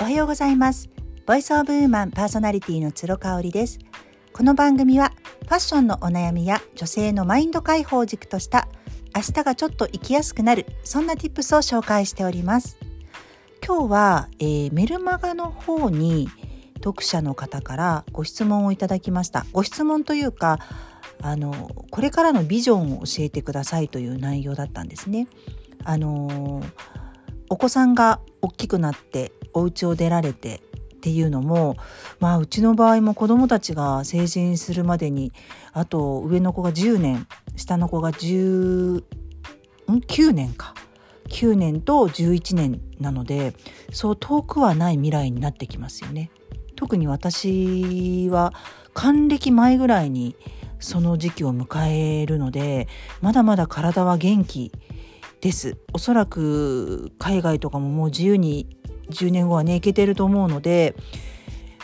おはようございます。ボイスオブウーマンパーソナリティの鶴香織です。この番組はファッションのお悩みや女性のマインド解放軸とした明日がちょっと生きやすくなるそんな tips を紹介しております。今日は、えー、メルマガの方に読者の方からご質問をいただきました。ご質問というかあのこれからのビジョンを教えてくださいという内容だったんですね。あのお子さんが大きくなってお家を出られてっていうのもまあうちの場合も子どもたちが成人するまでにあと上の子が10年下の子が10 9年か。9年と11年なのでそう遠くはない未来になってきますよね。特に私は還暦前ぐらいにその時期を迎えるのでまだまだ体は元気です。おそらく海外とかももう自由に10年後はね行けてると思うので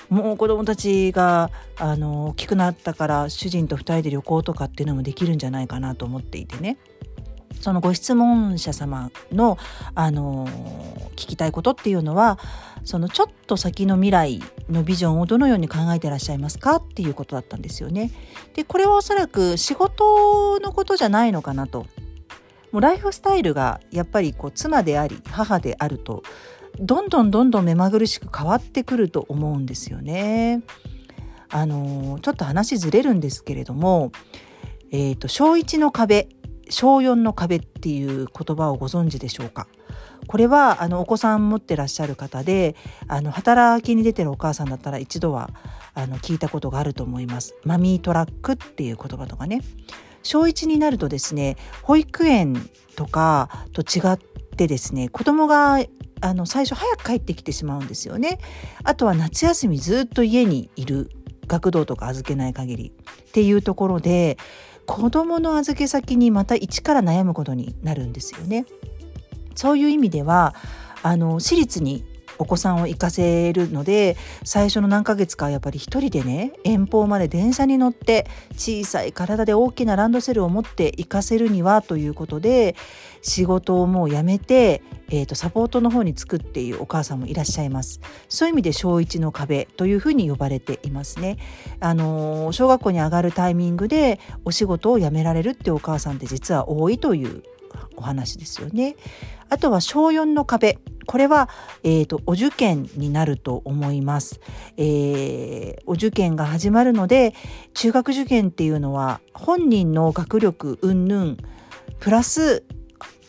もう子供たちがあの大きくなったから主人と2人で旅行とかっていうのもできるんじゃないかなと思っていてねそのご質問者様のあの聞きたいことっていうのはそのちょっと先の未来のビジョンをどのように考えてらっしゃいますかっていうことだったんですよね。でこれはおそらく仕事のことじゃないのかなと。もうライフスタイルがやっぱりこう妻であり母であるとどんどんどんどん目まぐるしく変わってくると思うんですよね。あのちょっと話ずれるんですけれども、えーと、小1の壁小4の壁っていう言葉をご存知でしょうか？これはあのお子さん持ってらっしゃる方であの働きに出てるお母さんだったら一度はあの聞いたことがあると思います。マミートラックっていう言葉とかね。小1になるとですね保育園とかと違ってですね子供があの最初早く帰ってきてしまうんですよね。あとは夏休みずっと家にいる学童とか預けない限りっていうところで子どもの預け先にまた一から悩むことになるんですよね。そういう意味ではあの私立にお子さんを行かせるので最初の何ヶ月かやっぱり一人でね遠方まで電車に乗って小さい体で大きなランドセルを持って行かせるにはということで仕事をもう辞めて、えーと、サポートの方につくっていうお母さんもいらっしゃいますそういう意味で小1の壁というふうに呼ばれていますねあの小学校に上がるタイミングでお仕事を辞められるってお母さんって実は多いというお話ですよね。あとは小4の壁。これは、えーと、お受験になると思います、えー、お受験が始まるので中学受験っていうのは本人の学力云々プラス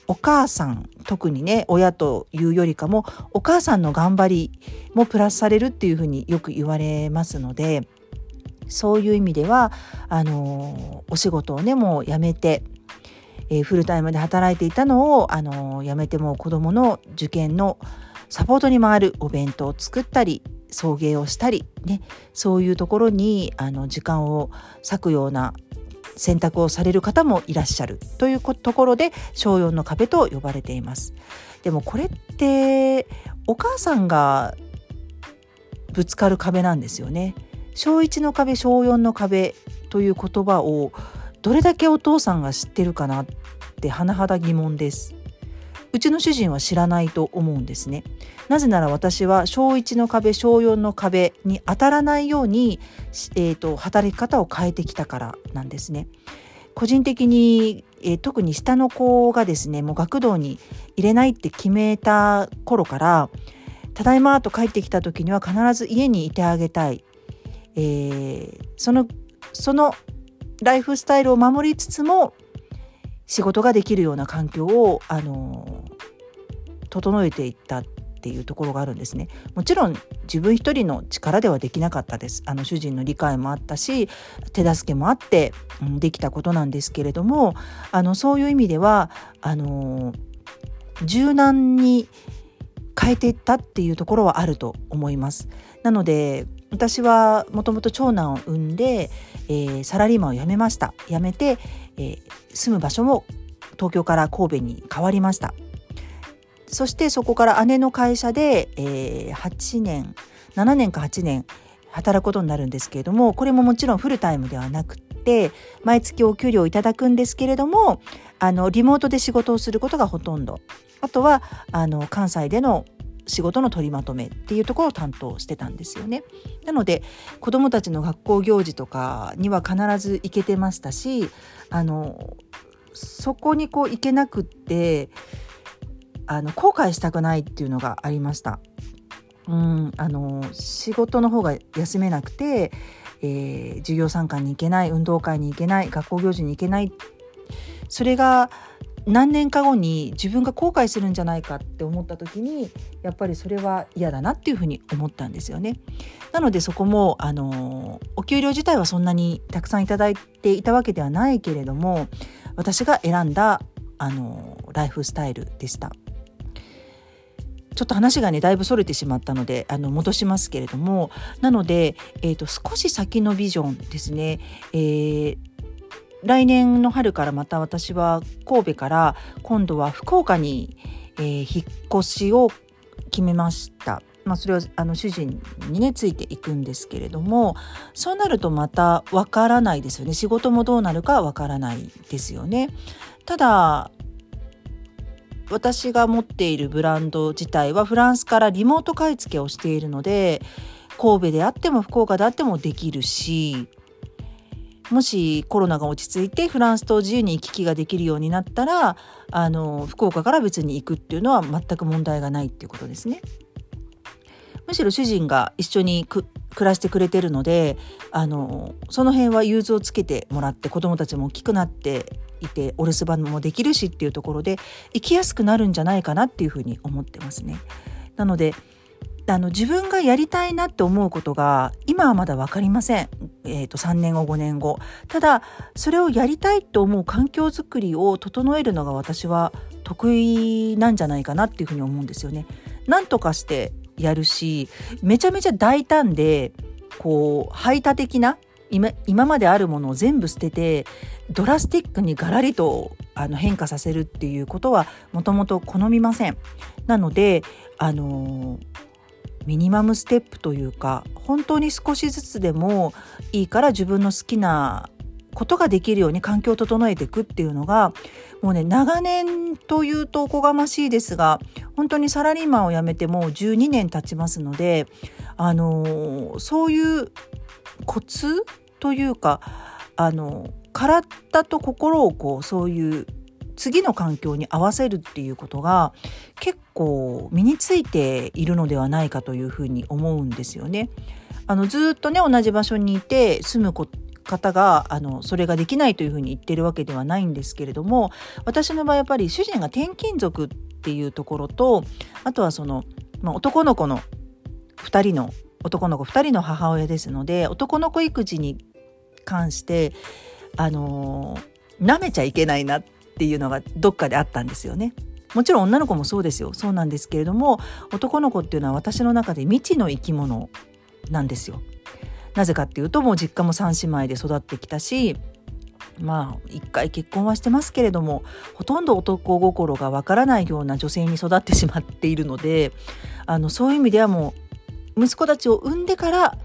お母さん特にね親というよりかもお母さんの頑張りもプラスされるっていうふうによく言われますのでそういう意味ではあのお仕事をねもう辞めてえー、フルタイムで働いていたのを、あのー、辞めても子どもの受験のサポートに回るお弁当を作ったり送迎をしたり、ね、そういうところにあの時間を割くような選択をされる方もいらっしゃるというところで小4の壁と呼ばれています。でもこれってお母さんがぶつかる壁なんですよね。小1の壁小4の壁という言葉をどれだけお父さんが知ってるかなって甚だ疑問です。うちの主人は知らないと思うんですね。なぜなら私は小1の壁小4の壁に当たらないように、えーと、働き方を変えてきたからなんですね。個人的に、えー、特に下の子がですねもう学童に入れないって決めた頃から「ただいま」と帰ってきた時には必ず家にいてあげたい、えー、そのそのライフスタイルを守りつつも仕事ができるような環境をあの整えていったっていうところがあるんですねもちろん自分一人の力ではできなかったですあの主人の理解もあったし手助けもあって、うん、できたことなんですけれどもあのそういう意味ではあの柔軟に変えていったっていうところはあると思います。なので私はもともと長男を産んで、えー、サラリーマンを辞めました。辞めて、えー、住む場所も東京から神戸に変わりました。そしてそこから姉の会社で、えー、8年7年か8年働くことになるんですけれどもこれももちろんフルタイムではなくて毎月お給料をいただくんですけれどもあのリモートで仕事をすることがほとんど。あとはあの関西での仕事の取りまとめっていうところを担当してたんですよね。なので子どもたちの学校行事とかには必ず行けてましたしあのそこにこう行けなくってあの後悔したくないっていうのがありました。うんあの仕事の方が休めなくて、えー、授業参観に行けない運動会に行けない学校行事に行けないそれが何年か後に自分が後悔するんじゃないかって思った時にやっぱりそれは嫌だなっていうふうに思ったんですよね。なのでそこもあのお給料自体はそんなにたくさんいただいていたわけではないけれども私が選んだあのライフスタイルでした。ちょっと話がねだいぶそれてしまったのであの戻しますけれどもなので、えーと、少し先のビジョンですね、えー、来年の春からまた私は神戸から今度は福岡に、えー、引っ越しを決めました。まあ、それはあの主人にねついていくんですけれどもそうなるとまたわからないですよね仕事もどうなるかわからないですよね。ただ私が持っているブランド自体はフランスからリモート買い付けをしているので神戸であっても福岡であってもできるしもしコロナが落ち着いてフランスと自由に行き来ができるようになったらあの福岡から別に行くっていうのは全く問題がないっていうことですね。むしろ主人が一緒に暮らしてくれてるのであのその辺は融通をつけてもらって子どもたちも大きくなっていてお留守番もできるしっていうところで生きやすくなるんじゃないかなっていうふうに思ってますね。なのであの自分がやりたいなって思うことが今はまだ分かりません、えーと、3年後5年後ただそれをやりたいと思う環境づくりを整えるのが私は得意なんじゃないかなっていうふうに思うんですよね。なんとかしてやるしめちゃめちゃ大胆でこう排他的な今今まであるものを全部捨ててドラスティックにガラリとあの変化させるっていうことはもともと好みません。なのであのミニマムステップというか本当に少しずつでもいいから自分の好きなことができるように環境を整えていくっていうのがもうね長年というとおこがましいですが本当にサラリーマンを辞めてもう12年経ちますのであのそういうコツというかあの体と心をこうそういう次の環境に合わせるっていうことが結構身についているのではないかというふうに思うんですよね。あのずっとね同じ場所にいて住む方があのそれができないというふうに言ってるわけではないんですけれども私の場合やっぱり主人が転勤族っていうところとあとはその、まあ、男の子の2人の男の子2人の母親ですので男の子育児に関してあの舐めちゃいけないなっていうのがどっかであったんですよね。もちろん女の子もそうですよそうなんですけれども男の子っていうのは私の中で未知の生き物なんですよ。なぜかっていうともう実家も3姉妹で育ってきたしまあ一回結婚はしてますけれどもほとんど男心がわからないような女性に育ってしまっているのであのそういう意味ではもう息子たちを産んでから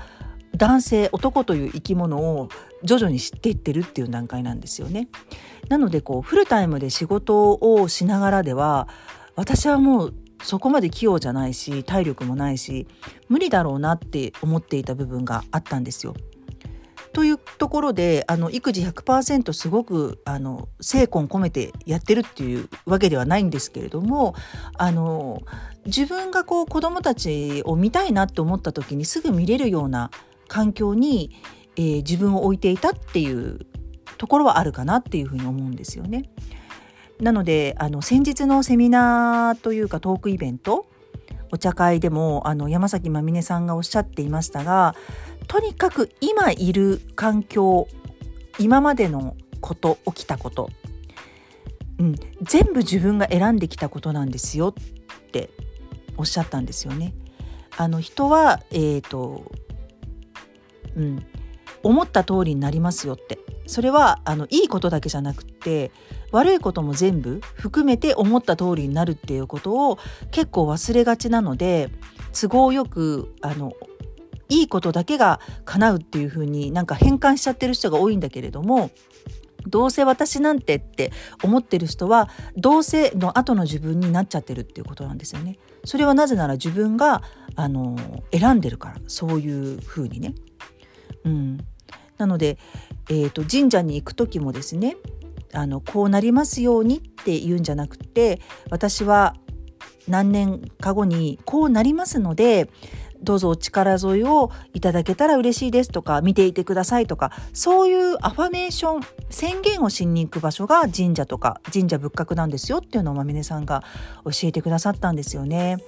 男性男という生き物を徐々に知っていってるっていう段階なんですよね。なのでこうフルタイムで仕事をしながらでは私はもうそこまで器用じゃないし体力もないし無理だろうなって思っていた部分があったんですよ。というところであの育児100%すごくあの精魂込めてやってるっていうわけではないんですけれどもあの自分がこう子どもたちを見たいなって思った時にすぐ見れるような環境に、えー、自分を置いていたっていうところはあるかなっていうふうに思うんですよね。なのであの先日のセミナーというかトークイベントお茶会でもあの山崎まみねさんがおっしゃっていましたがとにかく今いる環境今までのこと起きたこと、うん、全部自分が選んできたことなんですよっておっしゃったんですよね。あの人は、えーとうん、思った通りになりますよってそれはあのいいことだけじゃなくって悪いことも全部含めて思った通りになるっていうことを結構忘れがちなので都合よくあのいいことだけが叶うっていうふうになんか変換しちゃってる人が多いんだけれどもどうせ私なんてって思ってる人はどうせの後の自分になっちゃってるっていうことなんですよね。それはなぜなら自分があの選んでるからそういうふうにね。うん、なので、えーと、神社に行く時もですねあのこうなりますようにって言うんじゃなくて私は何年か後にこうなりますのでどうぞお力添えをいただけたら嬉しいですとか見ていてくださいとかそういうアファメーション宣言をしに行く場所が神社とか神社仏閣なんですよっていうのをまみねさんが教えてくださったんですよね。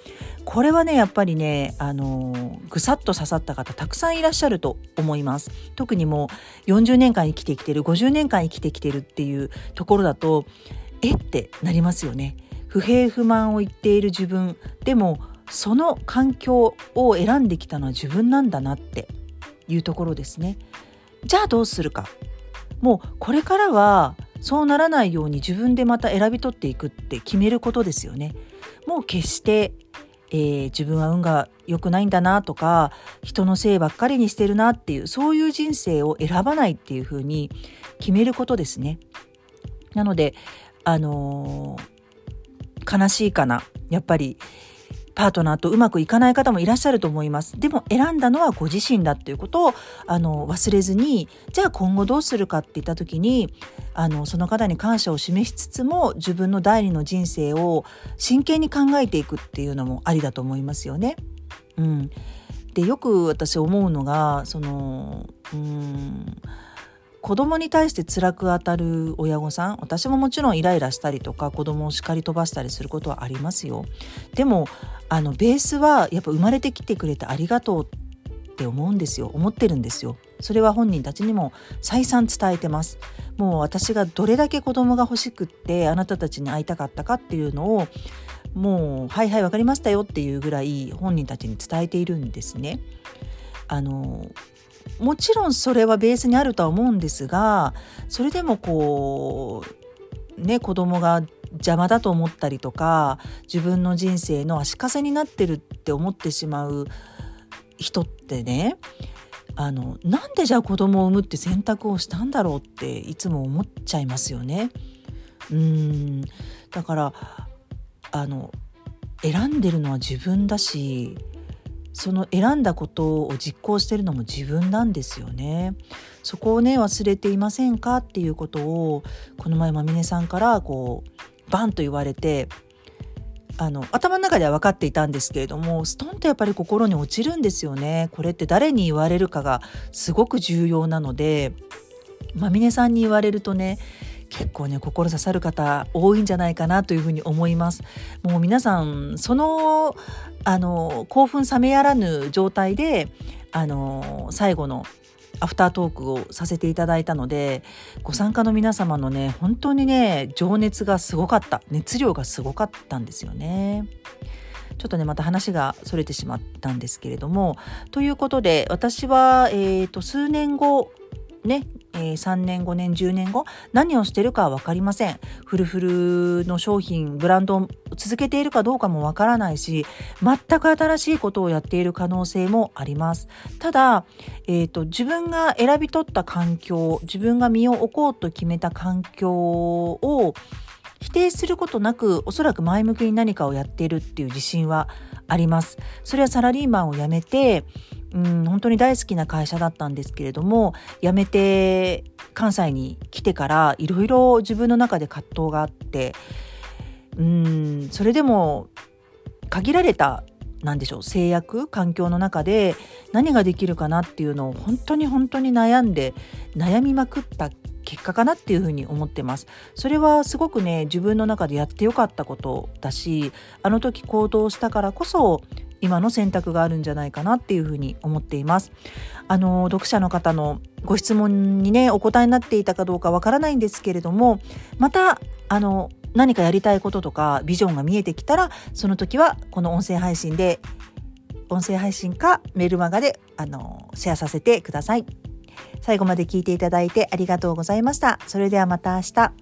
これはねやっぱりねあのぐさっと刺さった方たくさんいらっしゃると思います。特にもう40年間生きてきてる50年間生きてきてるっていうところだとえってなりますよね。不平不満を言っている自分でもその環境を選んできたのは自分なんだなっていうところですね。じゃあどうするか。もうこれからはそうならないように自分でまた選び取っていくって決めることですよね。もう決して、えー、自分は運が良くないんだなとか人のせいばっかりにしてるなっていうそういう人生を選ばないっていうふうに決めることですね。なのであのー、悲しいかなやっぱりパートナーとうまくいかない方もいらっしゃると思います。でも選んだのはご自身だっていうことをあの忘れずにじゃあ今後どうするかって言った時にあのその方に感謝を示しつつも自分の第二の人生を真剣に考えていくっていうのもありだと思いますよね。うん、でよく私思うのがそのうん子供に対して辛く当たる親御さん私ももちろんイライラしたりとか子供を叱り飛ばしたりすることはありますよ。でもあのベースはやっぱ生まれてきてくれてありがとうって思うんですよ。思ってるんですよ。それは本人たちにも再三伝えてます。もう私がどれだけ子供が欲しくってあなたたちに会いたかったかっていうのをもうはいはい分かりましたよっていうぐらい本人たちに伝えているんですね。あのもちろんそれはベースにあるとは思うんですがそれでもこうね子供が邪魔だと思ったりとか自分の人生の足かせになってるって思ってしまう人ってねあのなんでじゃあ子供を産むって選択をしたんだろうっていつも思っちゃいますよね。うんだからあの選んでるのは自分だしその選んだことを実行してるのも自分なんですよね。そこをね忘れていませんかっていうことをこの前まみねさんからこうバンと言われてあの頭の中では分かっていたんですけれどもストンとやっぱり心に落ちるんですよね。これって誰に言われるかがすごく重要なのでまみねさんに言われるとね結構ね心刺さる方多いんじゃないかなというふうに思います。もう皆さんそのあの興奮冷めやらぬ状態であの最後のアフタートークをさせていただいたのでご参加の皆様のね本当にね情熱がすごかった。熱量がすごかったんですよね。ちょっとねまた話がそれてしまったんですけれども。ということで私は、えーと数年後ねえー、3年5年10年後何をしてるかは分かりません。フルフルの商品ブランドを続けているかどうかも分からないし全く新しいことをやっている可能性もあります。ただ、えーと、自分が選び取った環境自分が身を置こうと決めた環境を否定することなくおそらく前向きに何かをやっているっていう自信はあります。それはサラリーマンを辞めてうん本当に大好きな会社だったんですけれども辞めて関西に来てからいろいろ自分の中で葛藤があってうんそれでも限られた何でしょう制約環境の中で何ができるかなっていうのを本当に本当に悩んで悩みまくった結果かなっていうふうに思ってます。それはすごくね自分の中でやってよかったことだしあの時行動したからこそ今の選択があるんじゃないかなっていうふうに思っています。あの読者の方のご質問にねお答えになっていたかどうかわからないんですけれどもまたあの何かやりたいこととかビジョンが見えてきたらその時はこの音声配信で音声配信かメールマガであのシェアさせてください。最後まで聞いていただいてありがとうございました。それではまた明日。